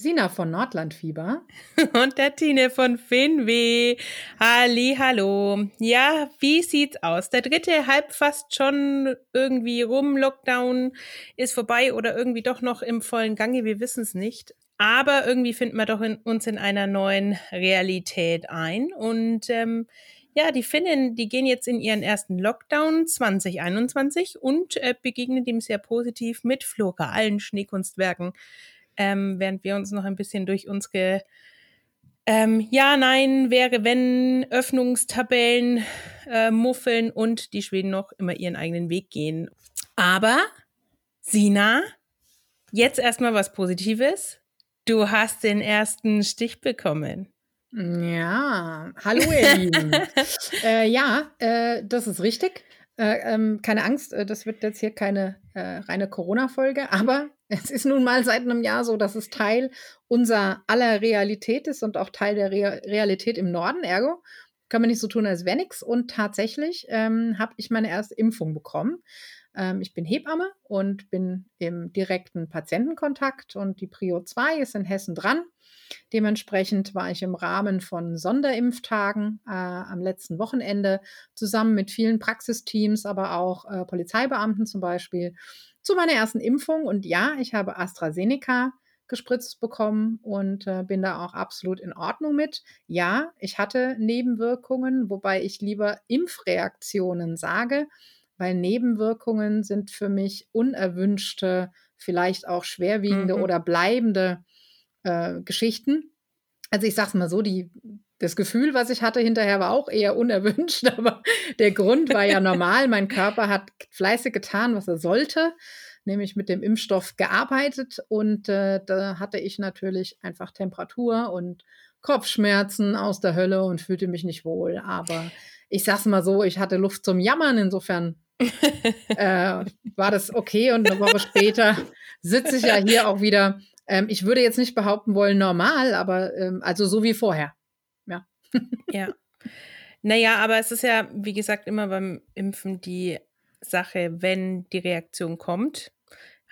Sina von Nordlandfieber. Und der Tine von Finweh. Halli, hallo. Ja, wie sieht's aus? Der dritte halb fast schon irgendwie rum. Lockdown ist vorbei oder irgendwie doch noch im vollen Gange. Wir wissen es nicht. Aber irgendwie finden wir doch in, uns in einer neuen Realität ein. Und ähm, ja, die Finnen, die gehen jetzt in ihren ersten Lockdown 2021 und äh, begegnen dem sehr positiv mit floralen Schneekunstwerken ähm, während wir uns noch ein bisschen durch unsere ähm, Ja, Nein, wäre, wenn, Öffnungstabellen äh, muffeln und die Schweden noch immer ihren eigenen Weg gehen. Aber, Sina, jetzt erstmal was Positives. Du hast den ersten Stich bekommen. Ja, hallo ihr Lieben. äh, ja, äh, das ist richtig. Äh, ähm, keine Angst, äh, das wird jetzt hier keine äh, reine Corona-Folge, aber es ist nun mal seit einem Jahr so, dass es Teil unserer aller Realität ist und auch Teil der Re Realität im Norden. Ergo kann man nicht so tun, als wäre nichts. Und tatsächlich ähm, habe ich meine erste Impfung bekommen. Ähm, ich bin Hebamme und bin im direkten Patientenkontakt und die Prio 2 ist in Hessen dran. Dementsprechend war ich im Rahmen von Sonderimpftagen äh, am letzten Wochenende zusammen mit vielen Praxisteams, aber auch äh, Polizeibeamten zum Beispiel zu meiner ersten Impfung. Und ja, ich habe AstraZeneca gespritzt bekommen und äh, bin da auch absolut in Ordnung mit. Ja, ich hatte Nebenwirkungen, wobei ich lieber Impfreaktionen sage, weil Nebenwirkungen sind für mich unerwünschte, vielleicht auch schwerwiegende mhm. oder bleibende äh, Geschichten. Also ich sage es mal so, die das Gefühl, was ich hatte hinterher, war auch eher unerwünscht, aber der Grund war ja normal. Mein Körper hat fleißig getan, was er sollte, nämlich mit dem Impfstoff gearbeitet und äh, da hatte ich natürlich einfach Temperatur und Kopfschmerzen aus der Hölle und fühlte mich nicht wohl. Aber ich sag's mal so, ich hatte Luft zum Jammern, insofern äh, war das okay und eine Woche später sitze ich ja hier auch wieder. Ähm, ich würde jetzt nicht behaupten wollen normal, aber ähm, also so wie vorher. Ja. Naja, aber es ist ja, wie gesagt, immer beim Impfen die Sache, wenn die Reaktion kommt,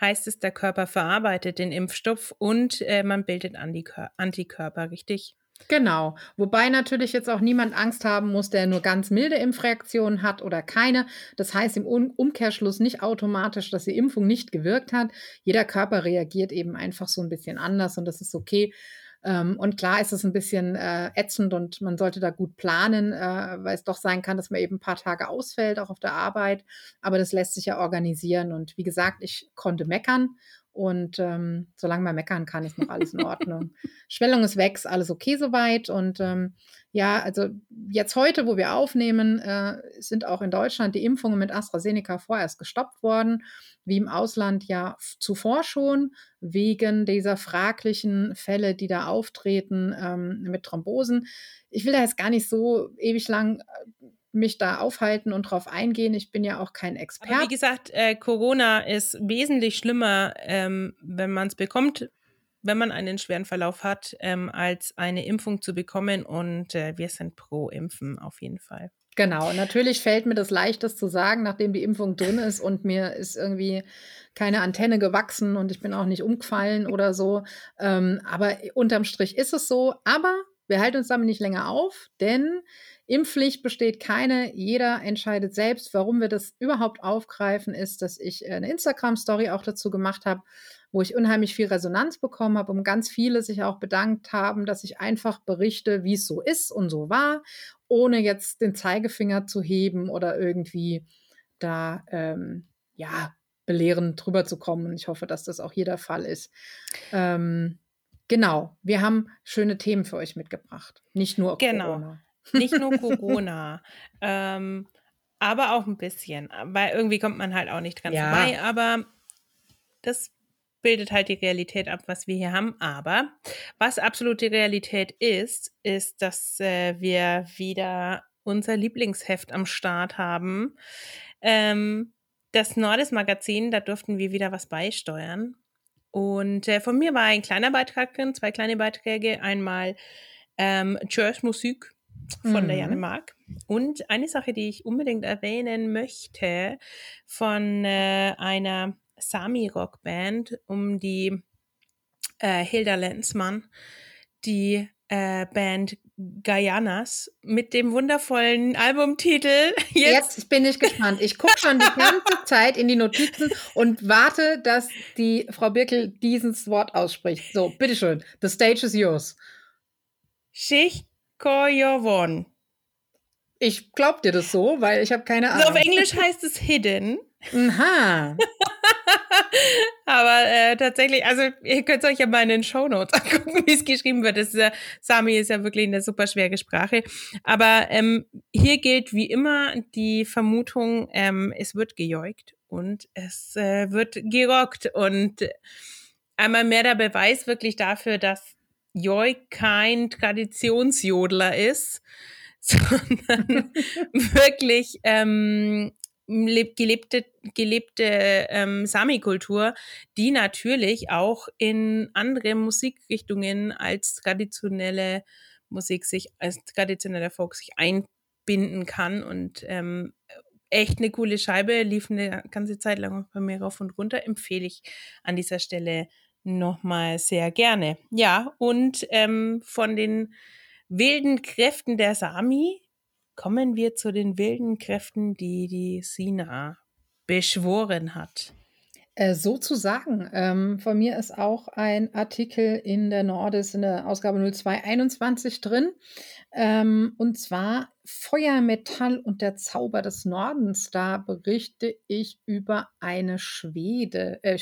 heißt es, der Körper verarbeitet den Impfstoff und äh, man bildet Antikör Antikörper, richtig? Genau. Wobei natürlich jetzt auch niemand Angst haben muss, der nur ganz milde Impfreaktionen hat oder keine. Das heißt im Umkehrschluss nicht automatisch, dass die Impfung nicht gewirkt hat. Jeder Körper reagiert eben einfach so ein bisschen anders und das ist okay. Ähm, und klar ist es ein bisschen äh, ätzend und man sollte da gut planen, äh, weil es doch sein kann, dass man eben ein paar Tage ausfällt, auch auf der Arbeit. Aber das lässt sich ja organisieren. Und wie gesagt, ich konnte meckern und ähm, solange man meckern kann, ist noch alles in Ordnung. Schwellung ist weg, ist alles okay soweit. Und ähm, ja, also jetzt heute, wo wir aufnehmen, äh, sind auch in Deutschland die Impfungen mit AstraZeneca vorerst gestoppt worden, wie im Ausland ja zuvor schon, wegen dieser fraglichen Fälle, die da auftreten ähm, mit Thrombosen. Ich will da jetzt gar nicht so ewig lang äh, mich da aufhalten und drauf eingehen. Ich bin ja auch kein Experte. Aber wie gesagt, äh, Corona ist wesentlich schlimmer, ähm, wenn man es bekommt, wenn man einen schweren Verlauf hat, ähm, als eine Impfung zu bekommen. Und äh, wir sind pro Impfen auf jeden Fall. Genau, natürlich fällt mir das leicht, das zu sagen, nachdem die Impfung drin ist und mir ist irgendwie keine Antenne gewachsen und ich bin auch nicht umgefallen oder so. Ähm, aber unterm Strich ist es so. Aber wir halten uns damit nicht länger auf, denn Impfpflicht besteht keine. Jeder entscheidet selbst. Warum wir das überhaupt aufgreifen, ist, dass ich eine Instagram-Story auch dazu gemacht habe, wo ich unheimlich viel Resonanz bekommen habe und ganz viele sich auch bedankt haben, dass ich einfach berichte, wie es so ist und so war, ohne jetzt den Zeigefinger zu heben oder irgendwie da, ähm, ja, belehrend drüber zu kommen. Ich hoffe, dass das auch hier der Fall ist. Ähm, genau, wir haben schöne Themen für euch mitgebracht. Nicht nur genau. Corona. Nicht nur Corona. ähm, aber auch ein bisschen. Weil irgendwie kommt man halt auch nicht dran ja. vorbei. Aber das bildet halt die Realität ab, was wir hier haben. Aber was absolut die Realität ist, ist, dass äh, wir wieder unser Lieblingsheft am Start haben. Ähm, das Nordes Magazin, da durften wir wieder was beisteuern. Und äh, von mir war ein kleiner Beitrag drin, zwei kleine Beiträge. Einmal ähm, Church Musik von mhm. der Janne Mark. Und eine Sache, die ich unbedingt erwähnen möchte, von äh, einer Sami-Rock-Band um die äh, Hilda Lenzmann, die äh, Band Gayanas mit dem wundervollen Albumtitel. Jetzt, Jetzt bin ich gespannt. Ich gucke schon die ganze Zeit in die Notizen und warte, dass die Frau Birkel dieses Wort ausspricht. So, bitteschön. The stage is yours. Shikoyovon. Ich glaub dir das so, weil ich habe keine Ahnung. Also auf Englisch heißt es Hidden. Aha. Aber äh, tatsächlich, also ihr könnt euch ja mal in den Shownotes angucken, wie es geschrieben wird. Das ist ja, Sami ist ja wirklich eine super schwere Sprache. Aber ähm, hier gilt wie immer die Vermutung, ähm, es wird gejoigt und es äh, wird gerockt. Und einmal mehr der Beweis wirklich dafür, dass kein Traditionsjodler ist, sondern wirklich ähm, gelebte, gelebte ähm, Sami-Kultur, die natürlich auch in andere Musikrichtungen als traditionelle Musik sich, als traditioneller Folk sich einbinden kann und ähm, echt eine coole Scheibe, lief eine ganze Zeit lang bei mir rauf und runter, empfehle ich an dieser Stelle nochmal sehr gerne. Ja, und ähm, von den wilden Kräften der Sami kommen wir zu den wilden Kräften, die die Sina beschworen hat. Äh, sozusagen. Ähm, von mir ist auch ein Artikel in der Nordis in der Ausgabe 0221 drin. Ähm, und zwar Feuer, Metall und der Zauber des Nordens. Da berichte ich über eine Schwede, äh,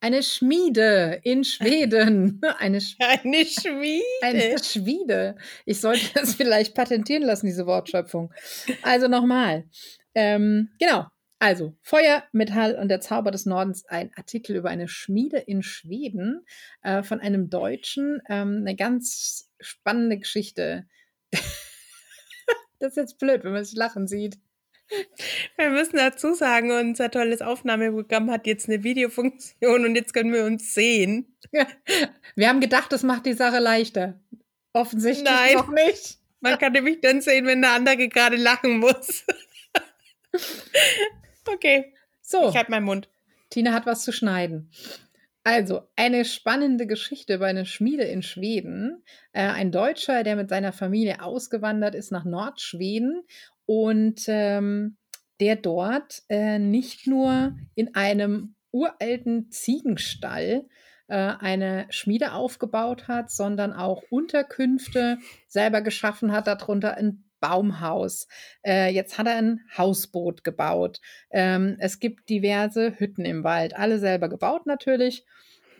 eine Schmiede in Schweden. Eine, Sch eine Schmiede. Eine Schmiede. Ich sollte das vielleicht patentieren lassen, diese Wortschöpfung. Also nochmal. Ähm, genau. Also Feuer, Metall und der Zauber des Nordens, ein Artikel über eine Schmiede in Schweden äh, von einem Deutschen. Ähm, eine ganz spannende Geschichte. das ist jetzt blöd, wenn man sich lachen sieht. Wir müssen dazu sagen, unser tolles Aufnahmeprogramm hat jetzt eine Videofunktion und jetzt können wir uns sehen. Wir haben gedacht, das macht die Sache leichter. Offensichtlich Nein. noch nicht. Man kann nämlich dann sehen, wenn der andere gerade lachen muss. Okay. So. Ich halte meinen Mund. Tina hat was zu schneiden. Also, eine spannende Geschichte über eine Schmiede in Schweden. Äh, ein Deutscher, der mit seiner Familie ausgewandert ist nach Nordschweden und ähm, der dort äh, nicht nur in einem uralten Ziegenstall äh, eine Schmiede aufgebaut hat, sondern auch Unterkünfte selber geschaffen hat, darunter ein Baumhaus. Äh, jetzt hat er ein Hausboot gebaut. Ähm, es gibt diverse Hütten im Wald, alle selber gebaut natürlich.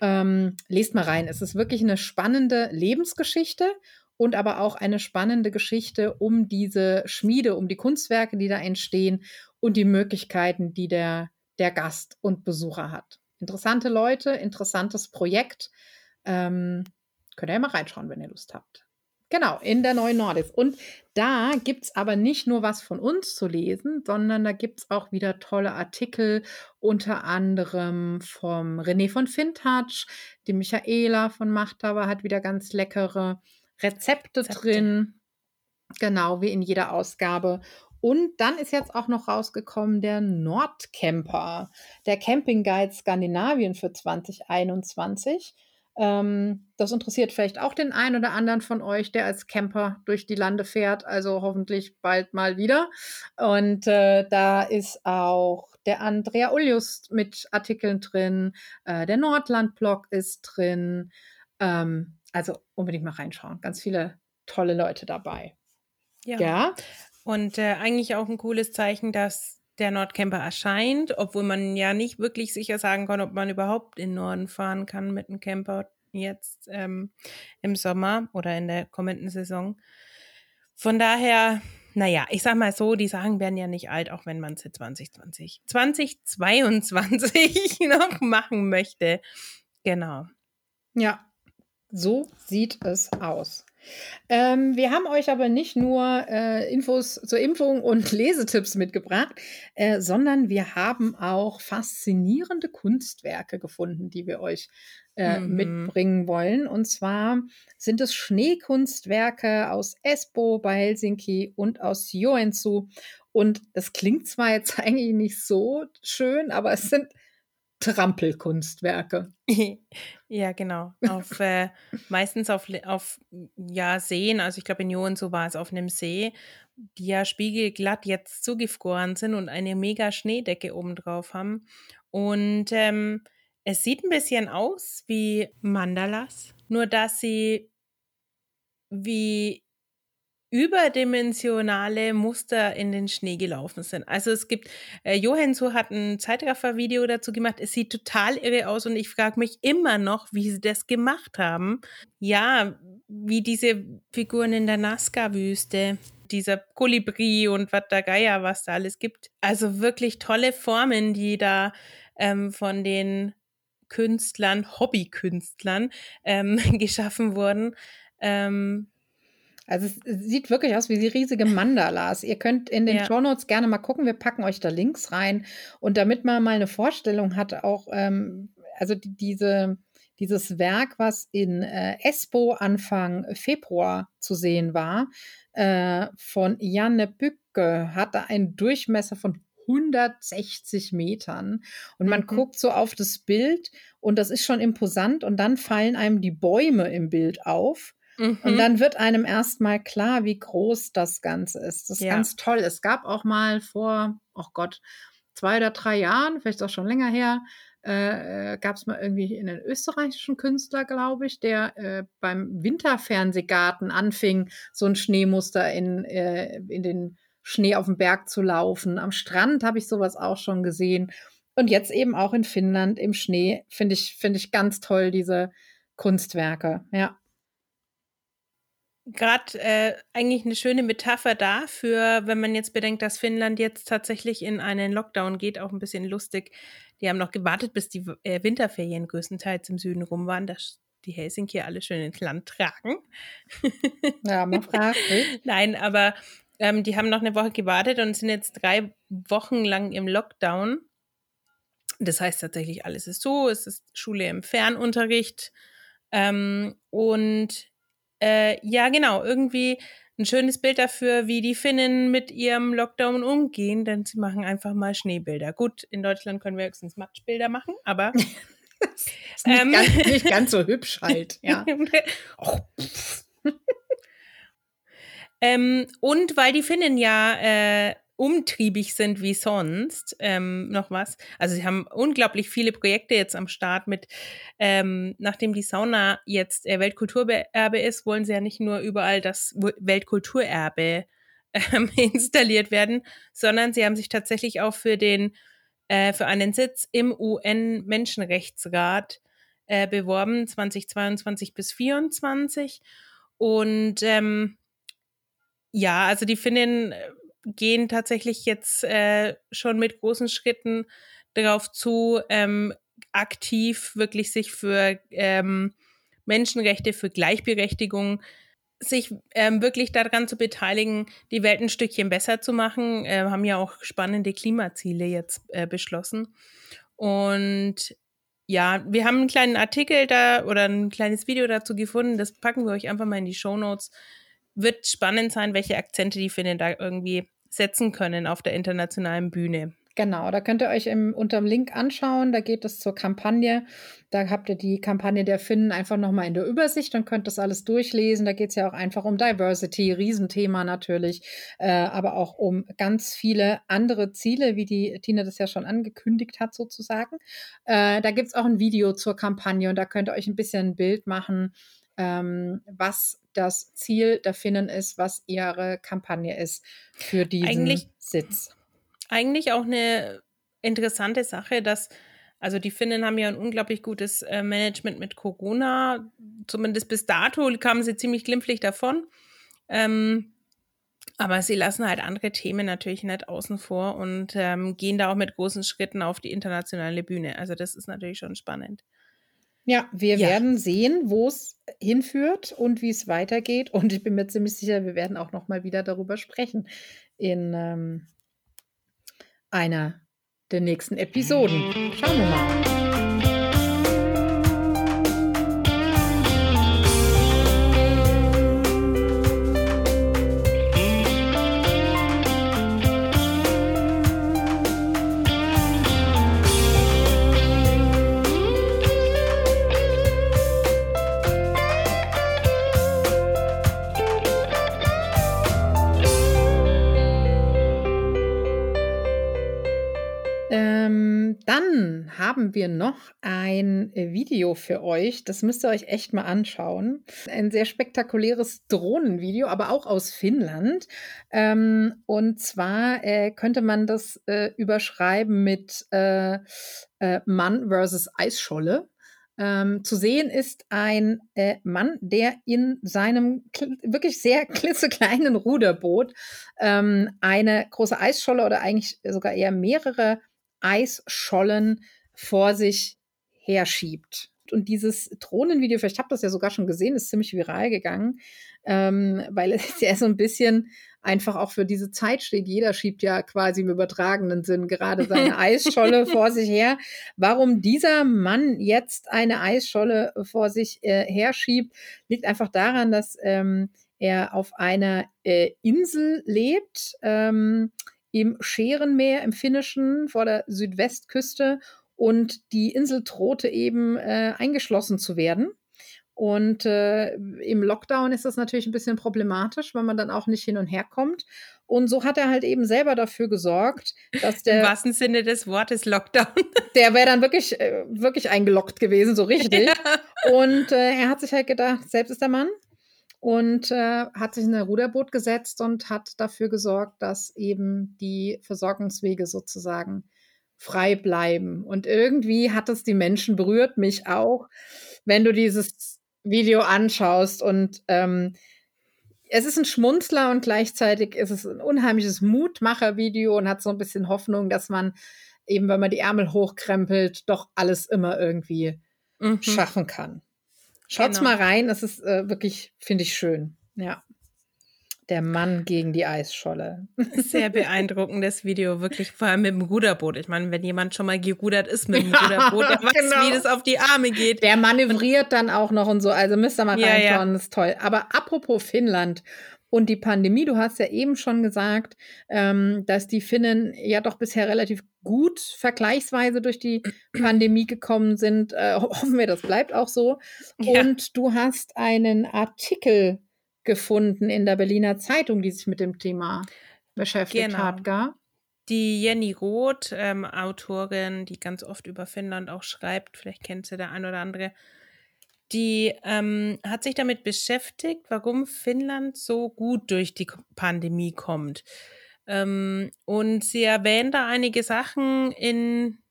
Ähm, lest mal rein. Es ist wirklich eine spannende Lebensgeschichte und aber auch eine spannende Geschichte um diese Schmiede, um die Kunstwerke, die da entstehen und die Möglichkeiten, die der, der Gast und Besucher hat. Interessante Leute, interessantes Projekt. Ähm, könnt ihr ja mal reinschauen, wenn ihr Lust habt. Genau, in der neuen Nordis. Und da gibt es aber nicht nur was von uns zu lesen, sondern da gibt es auch wieder tolle Artikel, unter anderem vom René von Fintouch, die Michaela von Machthaber hat wieder ganz leckere Rezepte, Rezepte drin. Genau, wie in jeder Ausgabe. Und dann ist jetzt auch noch rausgekommen der Nordcamper, der Camping Guide Skandinavien für 2021. Ähm, das interessiert vielleicht auch den einen oder anderen von euch, der als Camper durch die Lande fährt, also hoffentlich bald mal wieder. Und äh, da ist auch der Andrea Ulius mit Artikeln drin, äh, der Nordland-Blog ist drin. Ähm, also unbedingt mal reinschauen. Ganz viele tolle Leute dabei. Ja. ja? Und äh, eigentlich auch ein cooles Zeichen, dass der Nordcamper erscheint, obwohl man ja nicht wirklich sicher sagen kann, ob man überhaupt in Norden fahren kann mit einem Camper jetzt ähm, im Sommer oder in der kommenden Saison. Von daher naja, ich sag mal so, die Sachen werden ja nicht alt, auch wenn man sie 2020, 2022 noch machen möchte. Genau. Ja, so sieht es aus. Ähm, wir haben euch aber nicht nur äh, Infos zur Impfung und Lesetipps mitgebracht, äh, sondern wir haben auch faszinierende Kunstwerke gefunden, die wir euch äh, mhm. mitbringen wollen. Und zwar sind es Schneekunstwerke aus Espoo bei Helsinki und aus Joensuu. Und das klingt zwar jetzt eigentlich nicht so schön, aber es sind Trampelkunstwerke. ja, genau. Auf, äh, meistens auf, auf ja, Seen, also ich glaube in Joen so war es auf einem See, die ja spiegelglatt jetzt zugefroren sind und eine mega Schneedecke obendrauf haben. Und ähm, es sieht ein bisschen aus wie Mandalas, nur dass sie wie überdimensionale Muster in den Schnee gelaufen sind. Also es gibt, äh, Johansson hat ein Zeitraffer-Video dazu gemacht. Es sieht total irre aus und ich frage mich immer noch, wie sie das gemacht haben. Ja, wie diese Figuren in der Nazca-Wüste, dieser Kolibri und was da Geier, was da alles gibt. Also wirklich tolle Formen, die da ähm, von den Künstlern, Hobbykünstlern ähm, geschaffen wurden. Ähm, also es sieht wirklich aus wie die riesige Mandalas. Ihr könnt in den ja. Show Notes gerne mal gucken. Wir packen euch da Links rein. Und damit man mal eine Vorstellung hat, auch ähm, also die, diese dieses Werk, was in äh, Espoo Anfang Februar zu sehen war, äh, von Janne Bücke, hatte einen Durchmesser von 160 Metern. Und man mhm. guckt so auf das Bild und das ist schon imposant und dann fallen einem die Bäume im Bild auf. Mhm. Und dann wird einem erstmal klar, wie groß das Ganze ist. Das ist ja. ganz toll. Es gab auch mal vor, oh Gott, zwei oder drei Jahren, vielleicht auch schon länger her, äh, gab es mal irgendwie einen österreichischen Künstler, glaube ich, der äh, beim Winterfernsehgarten anfing, so ein Schneemuster in, äh, in den Schnee auf dem Berg zu laufen. Am Strand habe ich sowas auch schon gesehen. Und jetzt eben auch in Finnland im Schnee finde ich, finde ich ganz toll, diese Kunstwerke. Ja gerade äh, eigentlich eine schöne Metapher dafür, wenn man jetzt bedenkt, dass Finnland jetzt tatsächlich in einen Lockdown geht, auch ein bisschen lustig. Die haben noch gewartet, bis die äh, Winterferien größtenteils im Süden rum waren, dass die Helsinki alle schön ins Land tragen. Ja, man fragt. Nein, aber ähm, die haben noch eine Woche gewartet und sind jetzt drei Wochen lang im Lockdown. Das heißt tatsächlich, alles ist so, es ist Schule im Fernunterricht. Ähm, und äh, ja, genau, irgendwie ein schönes Bild dafür, wie die Finnen mit ihrem Lockdown umgehen, denn sie machen einfach mal Schneebilder. Gut, in Deutschland können wir höchstens Matschbilder machen, aber ist nicht, ähm, ganz, nicht ganz so hübsch halt, ja. oh, ähm, und weil die Finnen ja äh, umtriebig sind wie sonst. Ähm, noch was. Also sie haben unglaublich viele Projekte jetzt am Start mit, ähm, nachdem die Sauna jetzt äh, Weltkulturerbe ist, wollen sie ja nicht nur überall das Weltkulturerbe ähm, installiert werden, sondern sie haben sich tatsächlich auch für den äh, für einen Sitz im UN-Menschenrechtsrat äh, beworben, 2022 bis 2024. Und ähm, ja, also die Finnen äh, gehen tatsächlich jetzt äh, schon mit großen Schritten darauf zu, ähm, aktiv wirklich sich für ähm, Menschenrechte, für Gleichberechtigung, sich ähm, wirklich daran zu beteiligen, die Welt ein Stückchen besser zu machen. Äh, haben ja auch spannende Klimaziele jetzt äh, beschlossen. Und ja, wir haben einen kleinen Artikel da oder ein kleines Video dazu gefunden. Das packen wir euch einfach mal in die Show Notes wird spannend sein, welche Akzente die Finnen da irgendwie setzen können auf der internationalen Bühne. Genau, da könnt ihr euch im, unter dem Link anschauen. Da geht es zur Kampagne. Da habt ihr die Kampagne der Finnen einfach nochmal in der Übersicht und könnt das alles durchlesen. Da geht es ja auch einfach um Diversity, Riesenthema natürlich, äh, aber auch um ganz viele andere Ziele, wie die Tina das ja schon angekündigt hat, sozusagen. Äh, da gibt es auch ein Video zur Kampagne und da könnt ihr euch ein bisschen ein Bild machen, ähm, was das Ziel der Finnen ist, was ihre Kampagne ist für diesen eigentlich, Sitz. Eigentlich auch eine interessante Sache, dass also die Finnen haben ja ein unglaublich gutes äh, Management mit Corona. Zumindest bis dato kamen sie ziemlich glimpflich davon. Ähm, Aber sie lassen halt andere Themen natürlich nicht außen vor und ähm, gehen da auch mit großen Schritten auf die internationale Bühne. Also das ist natürlich schon spannend. Ja, wir ja. werden sehen, wo es hinführt und wie es weitergeht. Und ich bin mir ziemlich sicher, wir werden auch noch mal wieder darüber sprechen in ähm, einer der nächsten Episoden. Schauen wir mal. Haben wir noch ein äh, Video für euch. Das müsst ihr euch echt mal anschauen. Ein sehr spektakuläres Drohnenvideo, aber auch aus Finnland. Ähm, und zwar äh, könnte man das äh, überschreiben mit äh, äh Mann versus Eisscholle. Ähm, zu sehen ist ein äh, Mann, der in seinem wirklich sehr klitzekleinen Ruderboot ähm, eine große Eisscholle oder eigentlich sogar eher mehrere Eisschollen vor sich herschiebt. Und dieses Drohnenvideo, vielleicht habt ihr das ja sogar schon gesehen, ist ziemlich viral gegangen, ähm, weil es ja so ein bisschen einfach auch für diese Zeit steht. Jeder schiebt ja quasi im übertragenen Sinn gerade seine Eisscholle vor sich her. Warum dieser Mann jetzt eine Eisscholle vor sich äh, herschiebt, liegt einfach daran, dass ähm, er auf einer äh, Insel lebt, ähm, im Scherenmeer im Finnischen vor der Südwestküste und die Insel drohte eben äh, eingeschlossen zu werden. Und äh, im Lockdown ist das natürlich ein bisschen problematisch, weil man dann auch nicht hin und her kommt. Und so hat er halt eben selber dafür gesorgt, dass der. Im wahrsten Sinne des Wortes Lockdown. Der wäre dann wirklich, äh, wirklich eingeloggt gewesen, so richtig. Ja. Und äh, er hat sich halt gedacht, selbst ist der Mann. Und äh, hat sich in ein Ruderboot gesetzt und hat dafür gesorgt, dass eben die Versorgungswege sozusagen frei bleiben. Und irgendwie hat es die Menschen berührt, mich auch, wenn du dieses Video anschaust. Und ähm, es ist ein Schmunzler und gleichzeitig ist es ein unheimliches Mutmacher-Video und hat so ein bisschen Hoffnung, dass man eben, wenn man die Ärmel hochkrempelt, doch alles immer irgendwie mhm. schaffen kann. Schaut's genau. mal rein, das ist äh, wirklich, finde ich, schön. Ja. Der Mann gegen die Eisscholle. Sehr beeindruckendes Video, wirklich vor allem mit dem Ruderboot. Ich meine, wenn jemand schon mal gerudert ist mit dem Ruderboot, der weiß, genau. wie das auf die Arme geht. Der manövriert dann auch noch und so. Also müsst ihr mal reinschauen, ja, ja. das ist toll. Aber apropos Finnland und die Pandemie, du hast ja eben schon gesagt, ähm, dass die Finnen ja doch bisher relativ gut vergleichsweise durch die Pandemie gekommen sind. Äh, hoffen wir, das bleibt auch so. Ja. Und du hast einen Artikel gefunden in der Berliner Zeitung, die sich mit dem Thema beschäftigt genau. hat, gar. Die Jenny Roth, ähm, Autorin, die ganz oft über Finnland auch schreibt, vielleicht kennt sie der ein oder andere, die ähm, hat sich damit beschäftigt, warum Finnland so gut durch die Pandemie kommt. Ähm, und sie erwähnt da einige Sachen in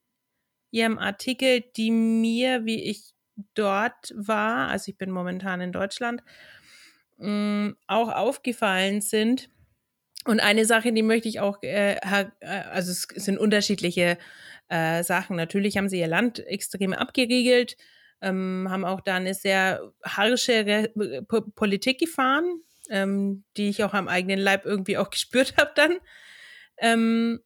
ihrem Artikel, die mir, wie ich dort war, also ich bin momentan in Deutschland, mh, auch aufgefallen sind. Und eine Sache, die möchte ich auch, äh, äh, also es sind unterschiedliche äh, Sachen. Natürlich haben sie ihr Land extrem abgeriegelt, ähm, haben auch da eine sehr harsche Re P Politik gefahren, ähm, die ich auch am eigenen Leib irgendwie auch gespürt habe dann. Ähm,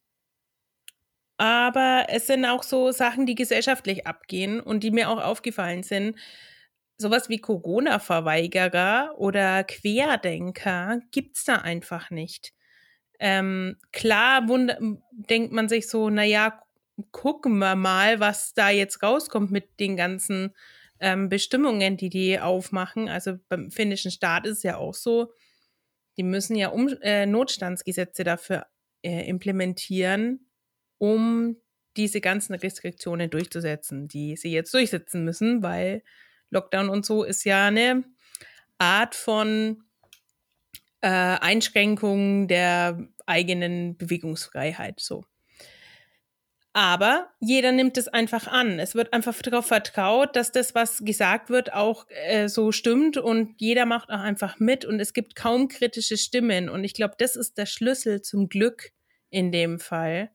aber es sind auch so Sachen, die gesellschaftlich abgehen und die mir auch aufgefallen sind sowas wie Corona-Verweigerer oder Querdenker gibt es da einfach nicht. Ähm, klar denkt man sich so, naja, gucken wir mal, was da jetzt rauskommt mit den ganzen ähm, Bestimmungen, die die aufmachen. Also beim finnischen Staat ist es ja auch so, die müssen ja um, äh, Notstandsgesetze dafür äh, implementieren, um diese ganzen Restriktionen durchzusetzen, die sie jetzt durchsetzen müssen, weil Lockdown und so ist ja eine Art von äh, Einschränkung der eigenen Bewegungsfreiheit. So. Aber jeder nimmt es einfach an. Es wird einfach darauf vertraut, dass das, was gesagt wird, auch äh, so stimmt und jeder macht auch einfach mit und es gibt kaum kritische Stimmen. Und ich glaube, das ist der Schlüssel zum Glück in dem Fall,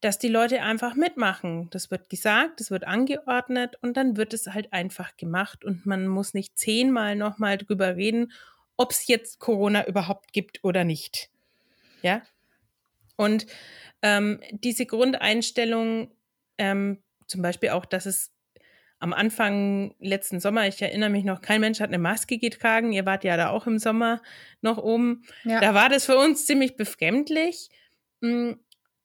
dass die Leute einfach mitmachen. Das wird gesagt, das wird angeordnet und dann wird es halt einfach gemacht und man muss nicht zehnmal nochmal drüber reden, ob es jetzt Corona überhaupt gibt oder nicht. Ja. Und ähm, diese Grundeinstellung, ähm, zum Beispiel auch, dass es am Anfang letzten Sommer, ich erinnere mich noch, kein Mensch hat eine Maske getragen. Ihr wart ja da auch im Sommer noch oben. Ja. Da war das für uns ziemlich befremdlich.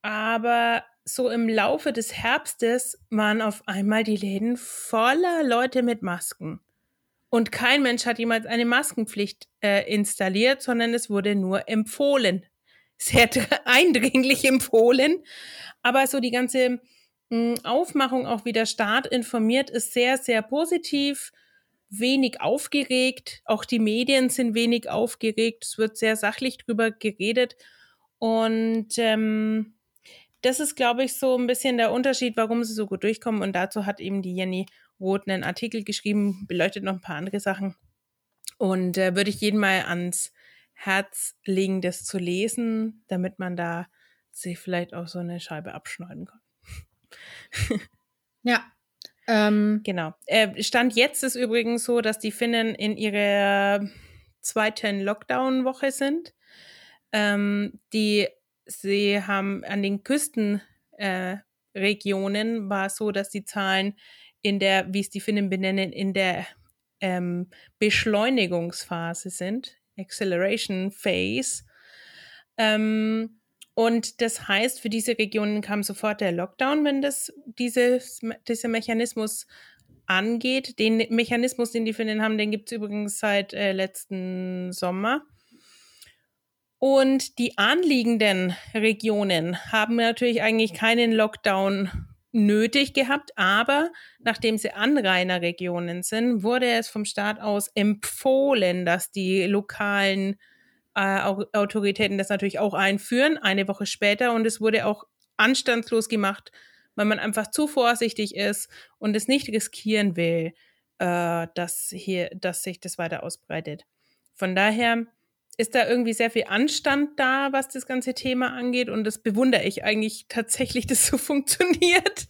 Aber so im Laufe des Herbstes waren auf einmal die Läden voller Leute mit Masken. Und kein Mensch hat jemals eine Maskenpflicht äh, installiert, sondern es wurde nur empfohlen sehr eindringlich empfohlen. Aber so die ganze hm, Aufmachung, auch wie der Staat informiert, ist sehr, sehr positiv, wenig aufgeregt. Auch die Medien sind wenig aufgeregt. Es wird sehr sachlich drüber geredet. Und ähm, das ist, glaube ich, so ein bisschen der Unterschied, warum sie so gut durchkommen. Und dazu hat eben die Jenny Roth einen Artikel geschrieben, beleuchtet noch ein paar andere Sachen. Und äh, würde ich jeden mal ans Herz legen, das zu lesen, damit man da sich vielleicht auch so eine Scheibe abschneiden kann. ja. Ähm, genau. Äh, Stand jetzt ist übrigens so, dass die Finnen in ihrer zweiten Lockdown-Woche sind. Ähm, die sie haben an den Küstenregionen äh, war so, dass die Zahlen in der, wie es die Finnen benennen, in der ähm, Beschleunigungsphase sind. Acceleration Phase. Ähm, und das heißt, für diese Regionen kam sofort der Lockdown, wenn das dieses, dieser Mechanismus angeht. Den Mechanismus, den die Finnen haben, den gibt es übrigens seit äh, letzten Sommer. Und die anliegenden Regionen haben natürlich eigentlich keinen Lockdown nötig gehabt, aber nachdem sie Anrainerregionen sind, wurde es vom Staat aus empfohlen, dass die lokalen äh, Autoritäten das natürlich auch einführen, eine Woche später. Und es wurde auch anstandslos gemacht, weil man einfach zu vorsichtig ist und es nicht riskieren will, äh, dass, hier, dass sich das weiter ausbreitet. Von daher ist da irgendwie sehr viel Anstand da, was das ganze Thema angeht. Und das bewundere ich eigentlich tatsächlich, dass so funktioniert.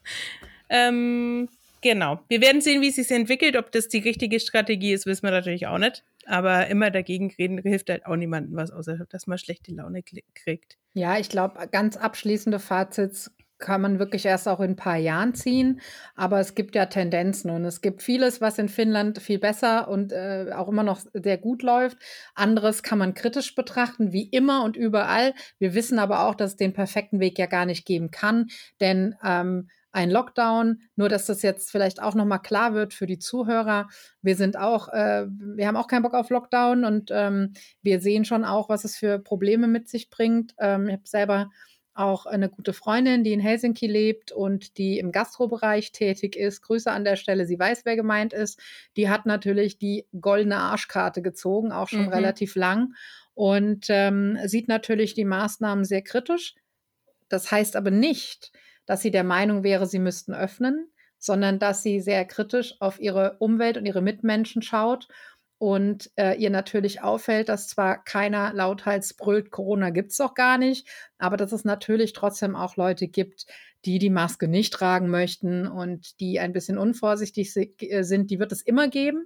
Ähm, genau. Wir werden sehen, wie es sich entwickelt. Ob das die richtige Strategie ist, wissen wir natürlich auch nicht. Aber immer dagegen reden hilft halt auch niemandem was, außer dass man schlechte Laune kriegt. Ja, ich glaube, ganz abschließende Fazits kann man wirklich erst auch in ein paar Jahren ziehen. Aber es gibt ja Tendenzen und es gibt vieles, was in Finnland viel besser und äh, auch immer noch sehr gut läuft. Anderes kann man kritisch betrachten, wie immer und überall. Wir wissen aber auch, dass es den perfekten Weg ja gar nicht geben kann, denn ähm, ein Lockdown, nur dass das jetzt vielleicht auch nochmal klar wird für die Zuhörer. Wir sind auch, äh, wir haben auch keinen Bock auf Lockdown und ähm, wir sehen schon auch, was es für Probleme mit sich bringt. Ähm, ich habe selber auch eine gute Freundin, die in Helsinki lebt und die im Gastrobereich tätig ist. Grüße an der Stelle, sie weiß, wer gemeint ist. Die hat natürlich die goldene Arschkarte gezogen, auch schon mhm. relativ lang und ähm, sieht natürlich die Maßnahmen sehr kritisch. Das heißt aber nicht, dass sie der Meinung wäre, sie müssten öffnen, sondern dass sie sehr kritisch auf ihre Umwelt und ihre Mitmenschen schaut und äh, ihr natürlich auffällt, dass zwar keiner lauthals brüllt, Corona gibt es doch gar nicht, aber dass es natürlich trotzdem auch Leute gibt, die die Maske nicht tragen möchten und die ein bisschen unvorsichtig äh, sind, die wird es immer geben.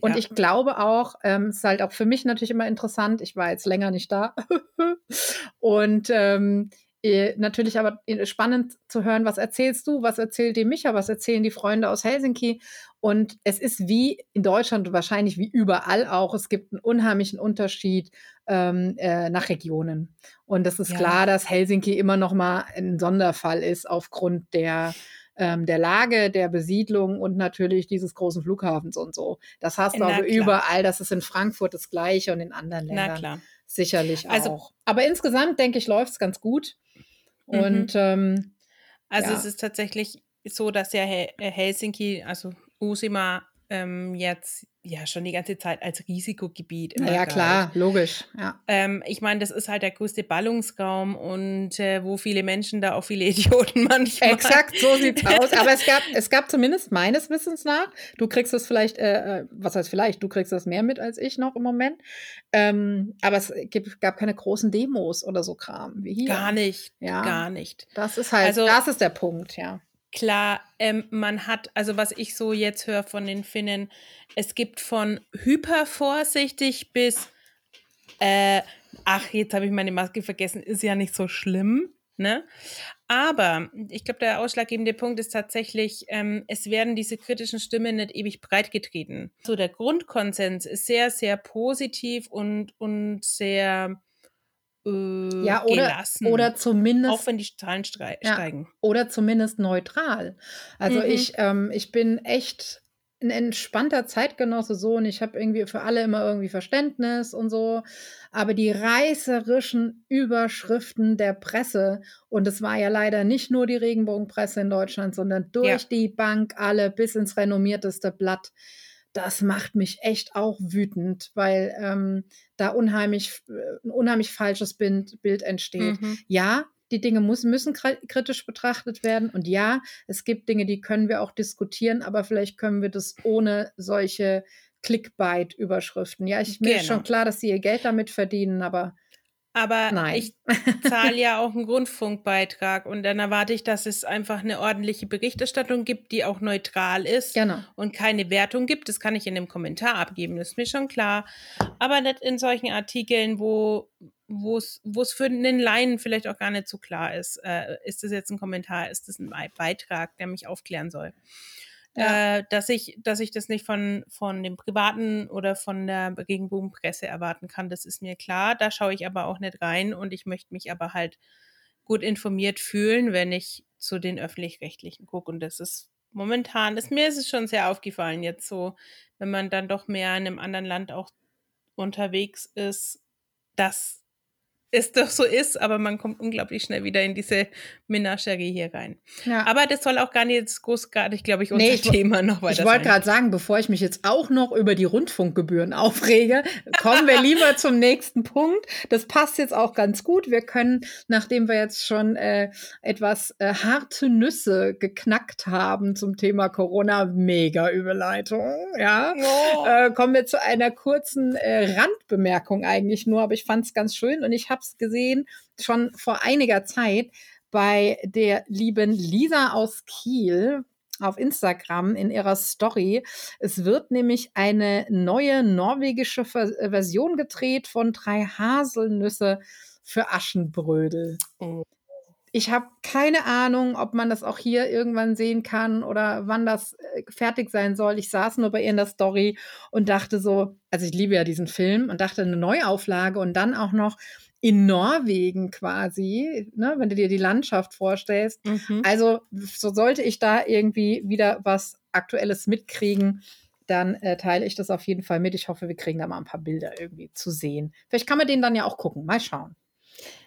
Und ja. ich glaube auch, ähm, es ist halt auch für mich natürlich immer interessant, ich war jetzt länger nicht da. und ähm, äh, natürlich aber äh, spannend zu hören, was erzählst du, was erzählt die Micha, was erzählen die Freunde aus Helsinki. Und es ist wie in Deutschland wahrscheinlich wie überall auch, es gibt einen unheimlichen Unterschied ähm, äh, nach Regionen. Und es ist ja. klar, dass Helsinki immer noch mal ein Sonderfall ist aufgrund der ähm, der Lage, der Besiedlung und natürlich dieses großen Flughafens und so. Das hast du aber überall, das ist in Frankfurt das Gleiche und in anderen Ländern sicherlich also, auch. Aber insgesamt denke ich, läuft es ganz gut. Mhm. Und ähm, also ja. es ist tatsächlich so, dass ja äh, Helsinki, also Usima ähm, jetzt ja schon die ganze Zeit als Risikogebiet. immer ja, klar, logisch. Ja. Ähm, ich meine, das ist halt der größte Ballungsraum und äh, wo viele Menschen da auch viele Idioten manchmal. Exakt, so sieht's aus. Aber es gab, es gab zumindest meines Wissens nach, du kriegst es vielleicht, äh, äh, was heißt vielleicht, du kriegst das mehr mit als ich noch im Moment. Ähm, aber es gibt, gab keine großen Demos oder so Kram wie hier. Gar nicht, ja. gar nicht. Das ist halt, also, das ist der Punkt, ja. Klar, ähm, man hat, also was ich so jetzt höre von den Finnen, es gibt von hypervorsichtig bis, äh, ach, jetzt habe ich meine Maske vergessen, ist ja nicht so schlimm, ne? Aber ich glaube, der ausschlaggebende Punkt ist tatsächlich, ähm, es werden diese kritischen Stimmen nicht ewig breitgetreten. So, der Grundkonsens ist sehr, sehr positiv und, und sehr äh, ja, oder, gelassen. Oder zumindest. Auch wenn die Zahlen steigen. Ja, oder zumindest neutral. Also mhm. ich, ähm, ich bin echt ein entspannter Zeitgenosse so und ich habe irgendwie für alle immer irgendwie Verständnis und so. Aber die reißerischen Überschriften der Presse, und es war ja leider nicht nur die Regenbogenpresse in Deutschland, sondern durch ja. die Bank alle bis ins renommierteste Blatt, das macht mich echt auch wütend, weil ähm, da unheimlich, äh, ein unheimlich falsches Bild, Bild entsteht. Mhm. Ja, die Dinge muss, müssen kritisch betrachtet werden. Und ja, es gibt Dinge, die können wir auch diskutieren, aber vielleicht können wir das ohne solche Clickbait-Überschriften. Ja, ich, mir genau. ist schon genau. klar, dass sie ihr Geld damit verdienen, aber aber Nein. ich zahle ja auch einen Rundfunkbeitrag und dann erwarte ich, dass es einfach eine ordentliche Berichterstattung gibt, die auch neutral ist genau. und keine Wertung gibt. Das kann ich in dem Kommentar abgeben, das ist mir schon klar. Aber nicht in solchen Artikeln, wo wo es für den Laien vielleicht auch gar nicht so klar ist. Äh, ist das jetzt ein Kommentar, ist das ein Beitrag, der mich aufklären soll? Ja. äh, dass ich, dass ich das nicht von, von dem Privaten oder von der Regenbogenpresse erwarten kann. Das ist mir klar. Da schaue ich aber auch nicht rein und ich möchte mich aber halt gut informiert fühlen, wenn ich zu den öffentlich-rechtlichen gucke. Und das ist momentan, ist mir ist es schon sehr aufgefallen jetzt so, wenn man dann doch mehr in einem anderen Land auch unterwegs ist, dass es doch so ist, aber man kommt unglaublich schnell wieder in diese Menagerie hier rein. Ja. Aber das soll auch gar nicht jetzt großartig, glaube ich, unser nee, ich, Thema noch weiter Ich wollte gerade sagen, bevor ich mich jetzt auch noch über die Rundfunkgebühren aufrege, kommen wir lieber zum nächsten Punkt. Das passt jetzt auch ganz gut. Wir können, nachdem wir jetzt schon äh, etwas äh, harte Nüsse geknackt haben zum Thema Corona, mega Überleitung, ja, oh. äh, kommen wir zu einer kurzen äh, Randbemerkung eigentlich nur, aber ich fand es ganz schön und ich habe habe es gesehen, schon vor einiger Zeit bei der lieben Lisa aus Kiel auf Instagram in ihrer Story. Es wird nämlich eine neue norwegische Version gedreht von drei Haselnüsse für Aschenbrödel. Oh. Ich habe keine Ahnung, ob man das auch hier irgendwann sehen kann oder wann das äh, fertig sein soll. Ich saß nur bei ihr in der Story und dachte so, also ich liebe ja diesen Film und dachte eine Neuauflage und dann auch noch in Norwegen quasi, ne, wenn du dir die Landschaft vorstellst. Mhm. Also so sollte ich da irgendwie wieder was Aktuelles mitkriegen, dann äh, teile ich das auf jeden Fall mit. Ich hoffe, wir kriegen da mal ein paar Bilder irgendwie zu sehen. Vielleicht kann man den dann ja auch gucken. Mal schauen.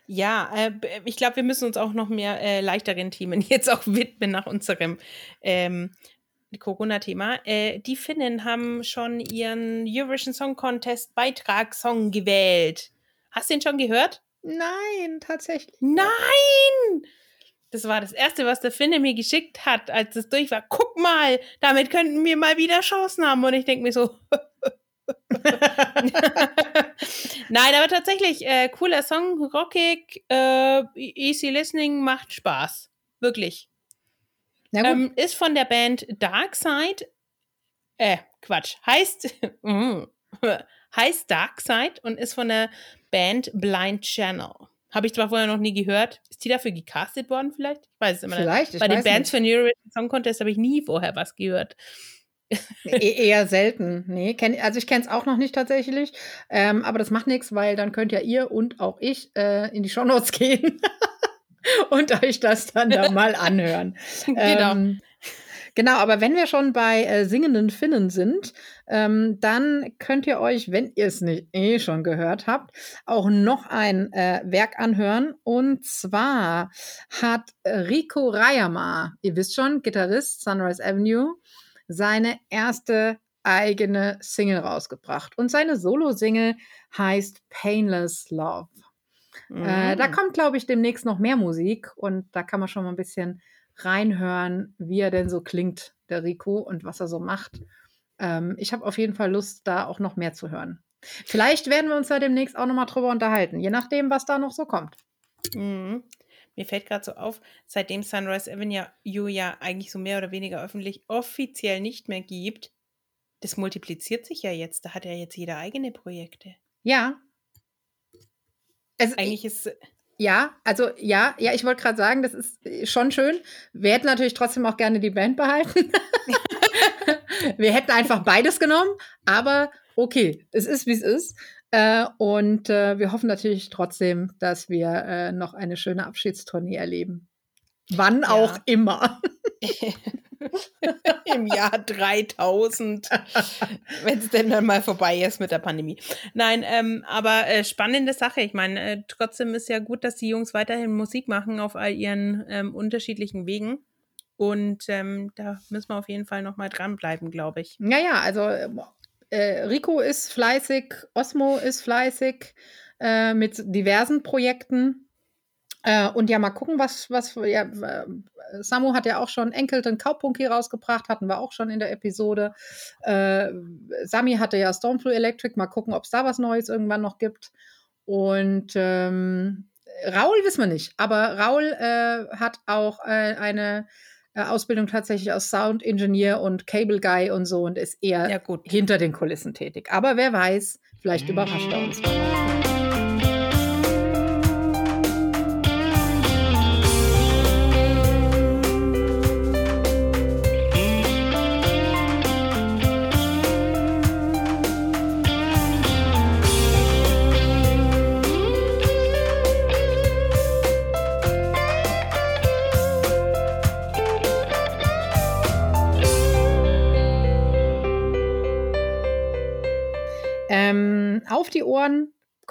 Ja, äh, ich glaube, wir müssen uns auch noch mehr äh, leichteren Themen jetzt auch widmen nach unserem ähm, Corona-Thema. Äh, die Finnen haben schon ihren Eurovision Song Contest Beitragssong gewählt. Hast du ihn schon gehört? Nein, tatsächlich. Nein! Das war das Erste, was der Finne mir geschickt hat, als es durch war. Guck mal, damit könnten wir mal wieder Chancen haben. Und ich denke mir so. Nein, aber tatsächlich, äh, cooler Song, rockig, äh, easy listening, macht Spaß. Wirklich. Ähm, ist von der Band Darkside. Äh, Quatsch. Heißt, heißt Darkside und ist von der Band Blind Channel. Habe ich zwar vorher noch nie gehört. Ist die dafür gecastet worden vielleicht? Ich weiß es immer vielleicht, nicht. Bei den Bands nicht. für Eurovision Song Contest habe ich nie vorher was gehört. E eher selten. Nee, kenn, also ich kenne es auch noch nicht tatsächlich. Ähm, aber das macht nichts, weil dann könnt ja ihr und auch ich äh, in die Shownotes gehen und euch das dann da mal anhören. genau. Ähm, Genau, aber wenn wir schon bei äh, singenden Finnen sind, ähm, dann könnt ihr euch, wenn ihr es nicht eh schon gehört habt, auch noch ein äh, Werk anhören. Und zwar hat Rico Rayama, ihr wisst schon, Gitarrist Sunrise Avenue, seine erste eigene Single rausgebracht. Und seine Solo-Single heißt Painless Love. Mhm. Äh, da mm. kommt, glaube ich, demnächst noch mehr Musik und da kann man schon mal ein bisschen reinhören, wie er denn so klingt, der Rico, und was er so macht. Ähm, ich habe auf jeden Fall Lust, da auch noch mehr zu hören. Vielleicht werden wir uns da demnächst auch noch mal drüber unterhalten, je nachdem, was da noch so kommt. Mhm. Mir fällt gerade so auf, seitdem Sunrise Avenue ja eigentlich so mehr oder weniger öffentlich offiziell nicht mehr gibt, das multipliziert sich ja jetzt. Da hat ja jetzt jeder eigene Projekte. Ja. Es, eigentlich ist. Ja, also ja, ja, ich wollte gerade sagen, das ist äh, schon schön. Wir hätten natürlich trotzdem auch gerne die Band behalten. wir hätten einfach beides genommen, aber okay, es ist, wie es ist. Äh, und äh, wir hoffen natürlich trotzdem, dass wir äh, noch eine schöne Abschiedstournee erleben. Wann ja. auch immer. Im Jahr 3000, wenn es denn dann mal vorbei ist mit der Pandemie. Nein, ähm, aber äh, spannende Sache. Ich meine, äh, trotzdem ist ja gut, dass die Jungs weiterhin Musik machen auf all ihren ähm, unterschiedlichen Wegen. Und ähm, da müssen wir auf jeden Fall noch mal dranbleiben, glaube ich. Ja, ja, also äh, Rico ist fleißig, Osmo ist fleißig äh, mit diversen Projekten. Äh, und ja, mal gucken, was, was, ja, äh, Samu hat ja auch schon Enkel den Kaupunki rausgebracht, hatten wir auch schon in der Episode. Äh, Sami hatte ja Stormflu Electric, mal gucken, ob es da was Neues irgendwann noch gibt. Und ähm, Raul wissen wir nicht, aber Raul äh, hat auch eine Ausbildung tatsächlich als Sound Engineer und Cable Guy und so und ist eher ja, hinter den Kulissen tätig. Aber wer weiß, vielleicht überrascht er uns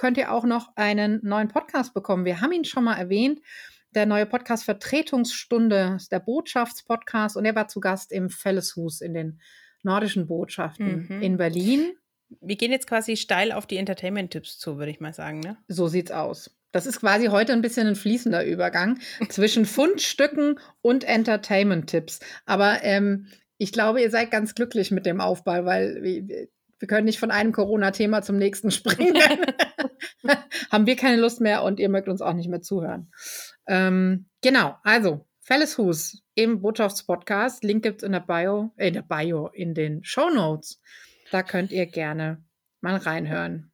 könnt ihr auch noch einen neuen Podcast bekommen. Wir haben ihn schon mal erwähnt. Der neue Podcast Vertretungsstunde ist der Botschaftspodcast und er war zu Gast im Felleshus in den nordischen Botschaften mhm. in Berlin. Wir gehen jetzt quasi steil auf die Entertainment-Tipps zu, würde ich mal sagen. Ne? So sieht's aus. Das ist quasi heute ein bisschen ein fließender Übergang zwischen Fundstücken und Entertainment-Tipps. Aber ähm, ich glaube, ihr seid ganz glücklich mit dem Aufbau, weil wir können nicht von einem Corona-Thema zum nächsten springen. Haben wir keine Lust mehr und ihr mögt uns auch nicht mehr zuhören. Ähm, genau, also Felleshus im Botschaftspodcast. Link gibt es in der Bio, äh, in der Bio, in den Show Notes. Da könnt ihr gerne mal reinhören.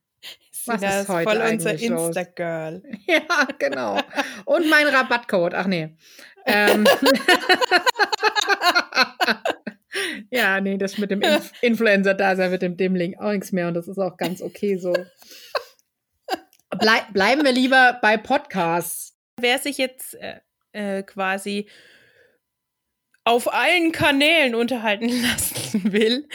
Was ist, ist heute voll unser Insta-Girl. Ja, genau. Und mein Rabattcode. Ach nee. Ähm. Ja, nee, das mit dem Inf Influencer-Dasein wird dem, dem Link auch nichts mehr und das ist auch ganz okay so. Blei bleiben wir lieber bei Podcasts. Wer sich jetzt äh, äh, quasi auf allen Kanälen unterhalten lassen will,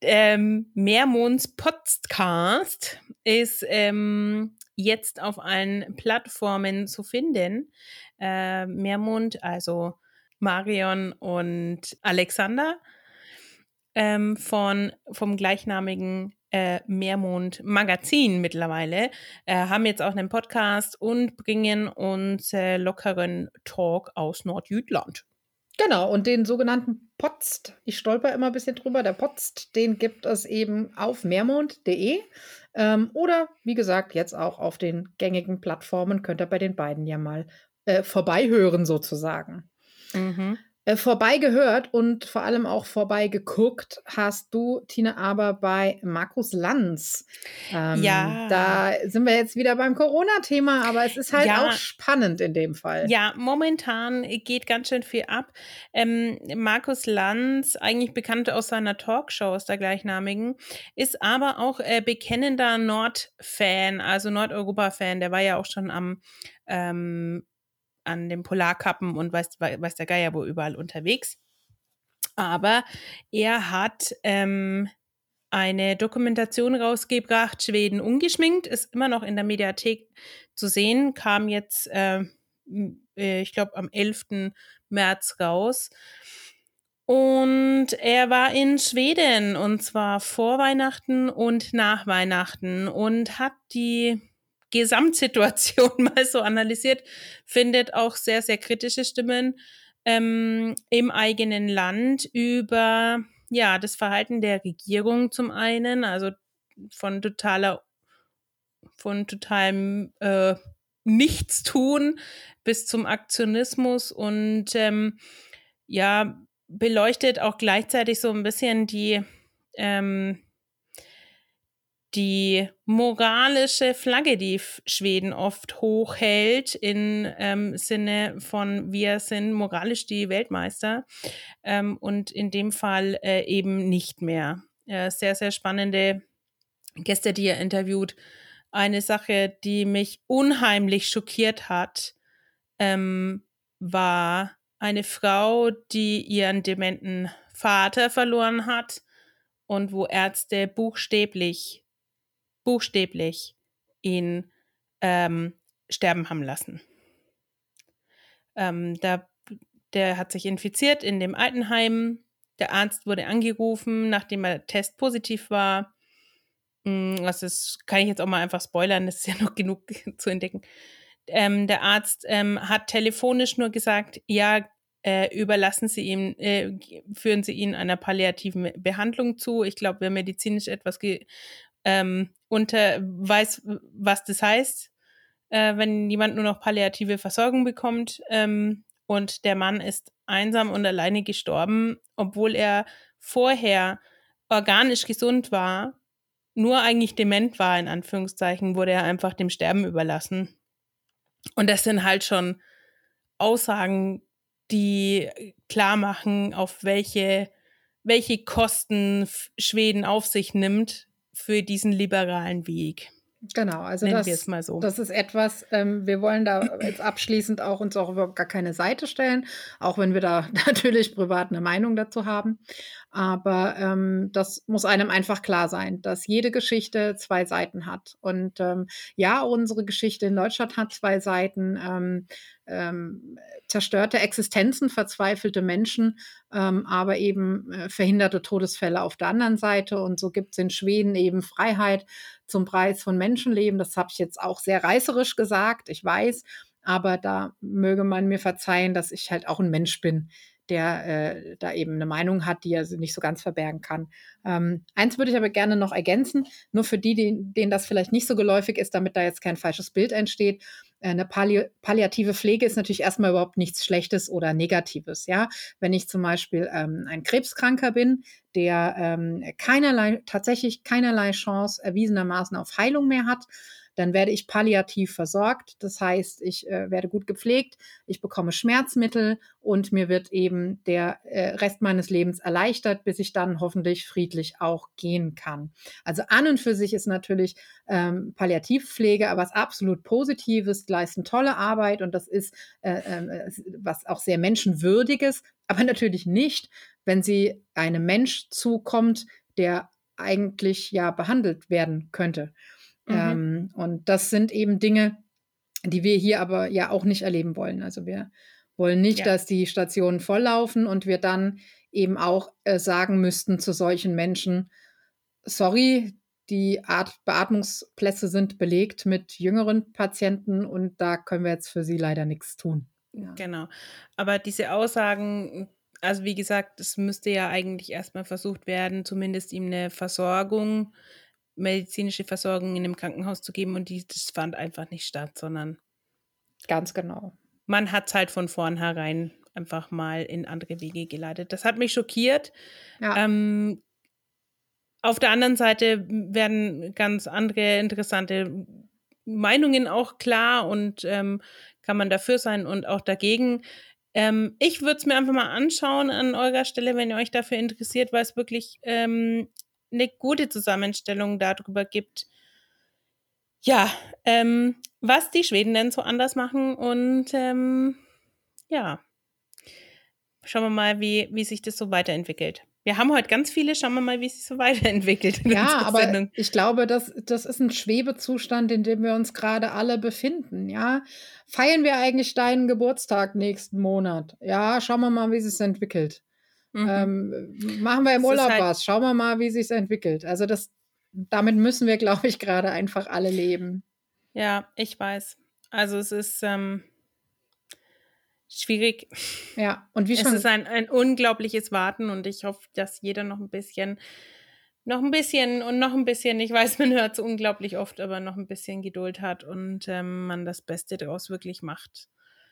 ähm, Mehrmonds Podcast ist ähm, jetzt auf allen Plattformen zu finden. Äh, Mehrmond, also Marion und Alexander ähm, von, vom gleichnamigen äh, Mehrmond Magazin mittlerweile, äh, haben jetzt auch einen Podcast und bringen uns äh, lockeren Talk aus Nordjütland. Genau, und den sogenannten Potst, ich stolper immer ein bisschen drüber, der Potst, den gibt es eben auf mehrmond.de ähm, oder wie gesagt, jetzt auch auf den gängigen Plattformen, könnt ihr bei den beiden ja mal äh, vorbeihören sozusagen. Mhm. Äh, vorbeigehört und vor allem auch vorbeigeguckt hast du, Tine, aber bei Markus Lanz. Ähm, ja. Da sind wir jetzt wieder beim Corona-Thema, aber es ist halt ja. auch spannend in dem Fall. Ja, momentan geht ganz schön viel ab. Ähm, Markus Lanz, eigentlich bekannt aus seiner Talkshow, aus der gleichnamigen, ist aber auch äh, bekennender Nord-Fan, also Nordeuropa-Fan. Der war ja auch schon am ähm, an den Polarkappen und weiß, weiß der Geier wo überall unterwegs. Aber er hat ähm, eine Dokumentation rausgebracht, Schweden ungeschminkt, ist immer noch in der Mediathek zu sehen, kam jetzt, äh, äh ich glaube, am 11. März raus. Und er war in Schweden und zwar vor Weihnachten und nach Weihnachten und hat die Gesamtsituation mal so analysiert, findet auch sehr, sehr kritische Stimmen ähm, im eigenen Land über ja, das Verhalten der Regierung zum einen, also von totaler, von totalem äh, Nichtstun bis zum Aktionismus und ähm, ja, beleuchtet auch gleichzeitig so ein bisschen die, ähm, die moralische Flagge, die Schweden oft hochhält, im ähm, Sinne von wir sind moralisch die Weltmeister ähm, und in dem Fall äh, eben nicht mehr. Äh, sehr, sehr spannende Gäste, die er interviewt. Eine Sache, die mich unheimlich schockiert hat, ähm, war eine Frau, die ihren dementen Vater verloren hat und wo Ärzte buchstäblich, buchstäblich ihn ähm, sterben haben lassen. Ähm, da, der hat sich infiziert in dem Altenheim. Der Arzt wurde angerufen, nachdem er Test positiv war. Hm, das ist, kann ich jetzt auch mal einfach spoilern, das ist ja noch genug zu entdecken. Ähm, der Arzt ähm, hat telefonisch nur gesagt, ja, äh, überlassen Sie ihm, äh, führen Sie ihn einer palliativen Behandlung zu. Ich glaube, wer medizinisch etwas ähm, unter weiß, was das heißt, äh, wenn jemand nur noch palliative Versorgung bekommt. Ähm, und der Mann ist einsam und alleine gestorben, obwohl er vorher organisch gesund war, nur eigentlich dement war, in Anführungszeichen, wurde er einfach dem Sterben überlassen. Und das sind halt schon Aussagen, die klar machen, auf welche, welche Kosten Schweden auf sich nimmt für diesen liberalen Weg. Genau, also das, so. das ist etwas, ähm, wir wollen da jetzt abschließend auch uns auch überhaupt gar keine Seite stellen, auch wenn wir da natürlich privat eine Meinung dazu haben. Aber ähm, das muss einem einfach klar sein, dass jede Geschichte zwei Seiten hat. Und ähm, ja, unsere Geschichte in Deutschland hat zwei Seiten. Ähm, ähm, zerstörte Existenzen, verzweifelte Menschen, ähm, aber eben äh, verhinderte Todesfälle auf der anderen Seite. Und so gibt es in Schweden eben Freiheit zum Preis von Menschenleben. Das habe ich jetzt auch sehr reißerisch gesagt, ich weiß, aber da möge man mir verzeihen, dass ich halt auch ein Mensch bin, der äh, da eben eine Meinung hat, die er nicht so ganz verbergen kann. Ähm, eins würde ich aber gerne noch ergänzen, nur für die, die, denen das vielleicht nicht so geläufig ist, damit da jetzt kein falsches Bild entsteht. Äh, eine Palli palliative Pflege ist natürlich erstmal überhaupt nichts Schlechtes oder Negatives. Ja, wenn ich zum Beispiel ähm, ein Krebskranker bin, der ähm, keinerlei, tatsächlich keinerlei Chance erwiesenermaßen auf Heilung mehr hat, dann werde ich palliativ versorgt. Das heißt, ich äh, werde gut gepflegt, ich bekomme Schmerzmittel und mir wird eben der äh, Rest meines Lebens erleichtert, bis ich dann hoffentlich friedlich auch gehen kann. Also an und für sich ist natürlich ähm, Palliativpflege aber was absolut Positives, leisten tolle Arbeit und das ist äh, äh, was auch sehr menschenwürdiges, aber natürlich nicht, wenn sie einem Mensch zukommt, der eigentlich ja behandelt werden könnte. Mhm. Ähm, und das sind eben Dinge, die wir hier aber ja auch nicht erleben wollen. Also wir wollen nicht, ja. dass die Stationen volllaufen und wir dann eben auch äh, sagen müssten zu solchen Menschen, sorry, die Art Beatmungsplätze sind belegt mit jüngeren Patienten und da können wir jetzt für sie leider nichts tun. Ja. Genau. Aber diese Aussagen, also wie gesagt, es müsste ja eigentlich erstmal versucht werden, zumindest ihm eine Versorgung medizinische Versorgung in einem Krankenhaus zu geben und die, das fand einfach nicht statt, sondern ganz genau. Man hat es halt von vornherein einfach mal in andere Wege geleitet. Das hat mich schockiert. Ja. Ähm, auf der anderen Seite werden ganz andere interessante Meinungen auch klar und ähm, kann man dafür sein und auch dagegen. Ähm, ich würde es mir einfach mal anschauen an eurer Stelle, wenn ihr euch dafür interessiert, weil es wirklich ähm, eine gute Zusammenstellung darüber gibt, ja, ähm, was die Schweden denn so anders machen und ähm, ja, schauen wir mal, wie, wie sich das so weiterentwickelt. Wir haben heute ganz viele, schauen wir mal, wie es sich so weiterentwickelt. Ja, aber Sendung. ich glaube, das, das ist ein Schwebezustand, in dem wir uns gerade alle befinden. Ja, feiern wir eigentlich deinen Geburtstag nächsten Monat? Ja, schauen wir mal, wie es sich entwickelt. Mhm. Ähm, machen wir im das Urlaub halt was. Schauen wir mal, wie sich entwickelt. Also das, damit müssen wir, glaube ich, gerade einfach alle leben. Ja, ich weiß. Also es ist ähm, schwierig. Ja, und wie schon. Es ist ein, ein unglaubliches Warten und ich hoffe, dass jeder noch ein bisschen, noch ein bisschen und noch ein bisschen, ich weiß, man hört es unglaublich oft, aber noch ein bisschen Geduld hat und ähm, man das Beste daraus wirklich macht.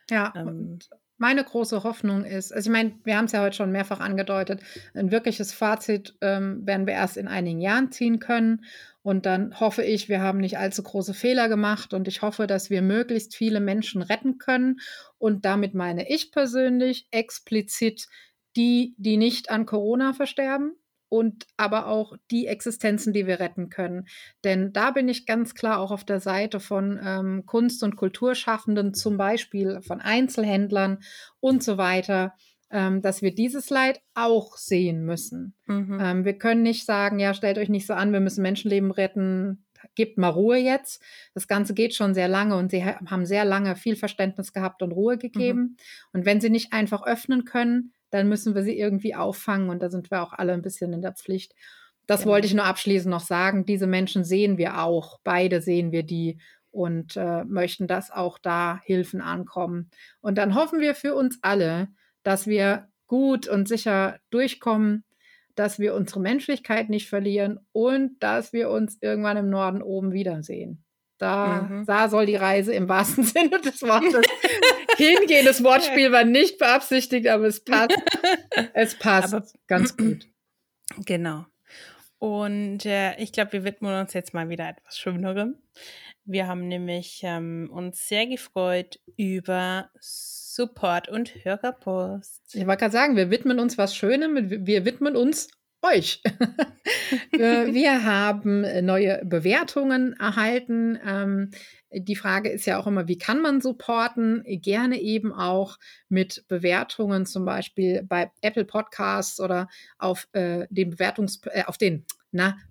Ja, ähm, und meine große Hoffnung ist, also ich meine, wir haben es ja heute schon mehrfach angedeutet, ein wirkliches Fazit ähm, werden wir erst in einigen Jahren ziehen können. Und dann hoffe ich, wir haben nicht allzu große Fehler gemacht und ich hoffe, dass wir möglichst viele Menschen retten können. Und damit meine ich persönlich explizit die, die nicht an Corona versterben, und aber auch die Existenzen, die wir retten können. Denn da bin ich ganz klar auch auf der Seite von ähm, Kunst- und Kulturschaffenden, zum Beispiel von Einzelhändlern und so weiter, ähm, dass wir dieses Leid auch sehen müssen. Mhm. Ähm, wir können nicht sagen, ja, stellt euch nicht so an, wir müssen Menschenleben retten, gebt mal Ruhe jetzt. Das Ganze geht schon sehr lange und sie haben sehr lange viel Verständnis gehabt und Ruhe gegeben. Mhm. Und wenn sie nicht einfach öffnen können, dann müssen wir sie irgendwie auffangen und da sind wir auch alle ein bisschen in der Pflicht. Das genau. wollte ich nur abschließend noch sagen. Diese Menschen sehen wir auch. Beide sehen wir die und äh, möchten, dass auch da Hilfen ankommen. Und dann hoffen wir für uns alle, dass wir gut und sicher durchkommen, dass wir unsere Menschlichkeit nicht verlieren und dass wir uns irgendwann im Norden oben wiedersehen. Da, mhm. da soll die Reise im wahrsten Sinne des Wortes hingehen. Das Wortspiel war nicht beabsichtigt, aber es passt. Es passt aber, ganz gut. Genau. Und äh, ich glaube, wir widmen uns jetzt mal wieder etwas Schönerem. Wir haben nämlich ähm, uns sehr gefreut über Support und Hörerpost. Ich wollte gerade sagen, wir widmen uns was Schönem. Wir widmen uns euch. wir haben neue Bewertungen erhalten. Ähm, die Frage ist ja auch immer, wie kann man supporten? Gerne eben auch mit Bewertungen, zum Beispiel bei Apple Podcasts oder auf äh, den Bewertungs, äh, auf den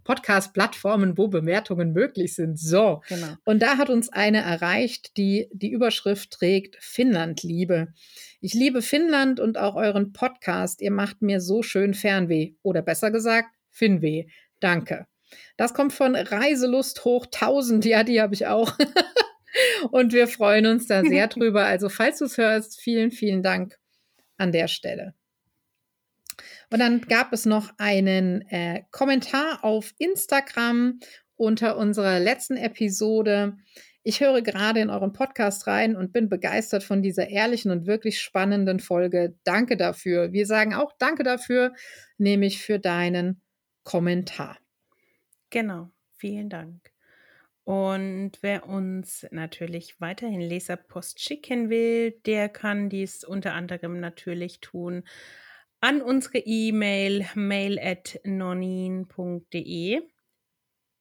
Podcast-Plattformen, wo Bewertungen möglich sind. So. Genau. Und da hat uns eine erreicht, die die Überschrift trägt Finnland-Liebe. Ich liebe Finnland und auch euren Podcast. Ihr macht mir so schön Fernweh. Oder besser gesagt, Finnweh. Danke. Das kommt von Reiselust hoch 1000. Ja, die habe ich auch. und wir freuen uns da sehr drüber. Also, falls du es hörst, vielen, vielen Dank an der Stelle. Und dann gab es noch einen äh, Kommentar auf Instagram unter unserer letzten Episode. Ich höre gerade in euren Podcast rein und bin begeistert von dieser ehrlichen und wirklich spannenden Folge. Danke dafür. Wir sagen auch Danke dafür, nämlich für deinen Kommentar. Genau, vielen Dank. Und wer uns natürlich weiterhin Leserpost schicken will, der kann dies unter anderem natürlich tun an unsere E-Mail mail at nonin.de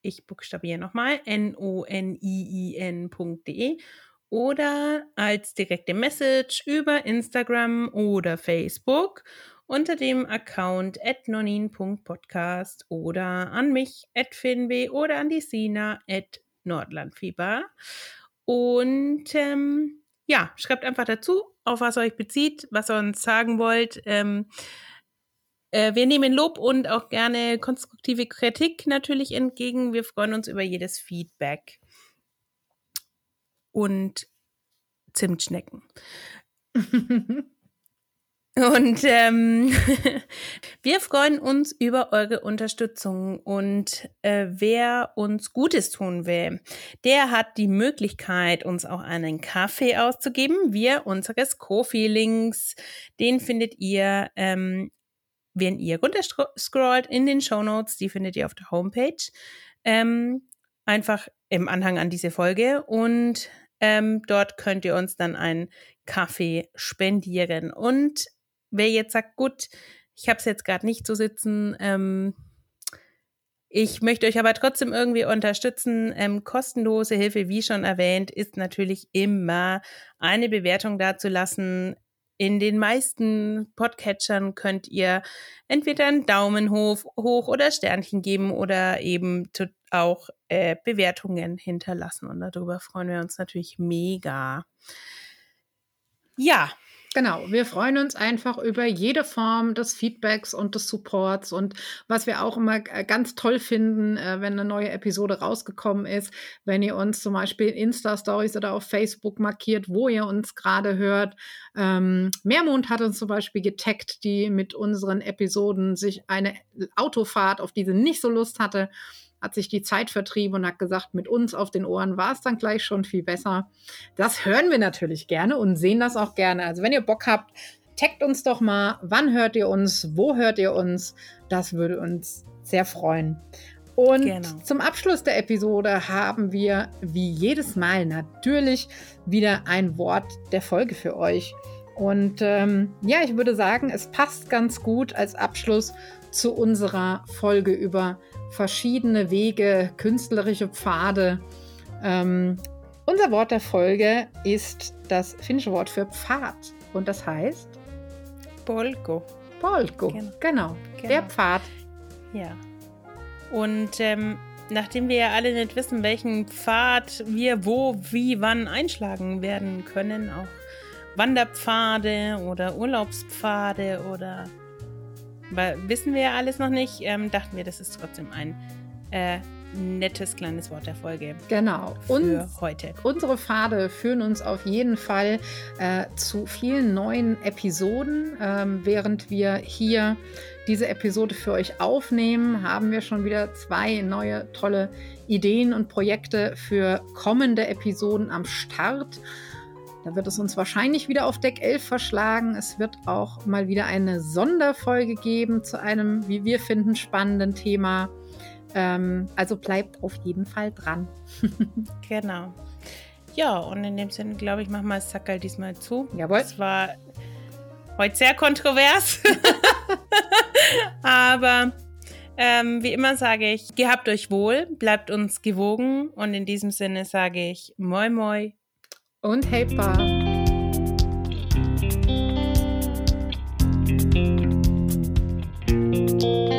ich buchstabiere nochmal, N-O-N-I-I-N.de oder als direkte Message über Instagram oder Facebook unter dem Account at nonin.podcast oder an mich at finwe oder an die Sina at nordlandfieber. Und ähm, ja, schreibt einfach dazu, auf was euch bezieht, was ihr uns sagen wollt. Ähm, äh, wir nehmen Lob und auch gerne konstruktive Kritik natürlich entgegen. Wir freuen uns über jedes Feedback. Und Zimtschnecken. Und ähm, wir freuen uns über eure Unterstützung und äh, wer uns Gutes tun will, der hat die Möglichkeit, uns auch einen Kaffee auszugeben. Wir unseres Kofi-Links, den findet ihr ähm, wenn ihr runterscrollt in den Show Notes, die findet ihr auf der Homepage, ähm, einfach im Anhang an diese Folge und ähm, dort könnt ihr uns dann einen Kaffee spendieren. Und wer jetzt sagt, gut, ich habe es jetzt gerade nicht zu sitzen, ähm, ich möchte euch aber trotzdem irgendwie unterstützen. Ähm, kostenlose Hilfe, wie schon erwähnt, ist natürlich immer eine Bewertung dazulassen in den meisten Podcatchern könnt ihr entweder einen Daumen hoch, hoch oder Sternchen geben oder eben auch äh, Bewertungen hinterlassen. Und darüber freuen wir uns natürlich mega. Ja, Genau, wir freuen uns einfach über jede Form des Feedbacks und des Supports und was wir auch immer äh, ganz toll finden, äh, wenn eine neue Episode rausgekommen ist, wenn ihr uns zum Beispiel in Insta-Stories oder auf Facebook markiert, wo ihr uns gerade hört. Ähm, Meermond hat uns zum Beispiel getaggt, die mit unseren Episoden sich eine Autofahrt, auf die sie nicht so Lust hatte, hat sich die Zeit vertrieben und hat gesagt, mit uns auf den Ohren war es dann gleich schon viel besser. Das hören wir natürlich gerne und sehen das auch gerne. Also wenn ihr Bock habt, taggt uns doch mal, wann hört ihr uns, wo hört ihr uns. Das würde uns sehr freuen. Und genau. zum Abschluss der Episode haben wir wie jedes Mal natürlich wieder ein Wort der Folge für euch. Und ähm, ja, ich würde sagen, es passt ganz gut als Abschluss zu unserer Folge über verschiedene Wege, künstlerische Pfade. Ähm, unser Wort der Folge ist das finnische Wort für Pfad und das heißt Polko. Polko, genau. genau. genau. Der Pfad. Ja. Und ähm, nachdem wir ja alle nicht wissen, welchen Pfad wir wo, wie, wann einschlagen werden können, auch Wanderpfade oder Urlaubspfade oder weil wissen wir ja alles noch nicht, ähm, dachten wir, das ist trotzdem ein äh, nettes kleines Wort der Folge. Genau. Für und heute. Unsere Pfade führen uns auf jeden Fall äh, zu vielen neuen Episoden. Ähm, während wir hier diese Episode für euch aufnehmen, haben wir schon wieder zwei neue tolle Ideen und Projekte für kommende Episoden am Start. Da wird es uns wahrscheinlich wieder auf Deck 11 verschlagen. Es wird auch mal wieder eine Sonderfolge geben zu einem, wie wir finden, spannenden Thema. Ähm, also bleibt auf jeden Fall dran. genau. Ja, und in dem Sinne, glaube ich, machen wir das Sackerl diesmal zu. Jawohl. Es war heute sehr kontrovers. Aber ähm, wie immer sage ich, gehabt euch wohl, bleibt uns gewogen. Und in diesem Sinne sage ich Moi Moi und Helpbar. thank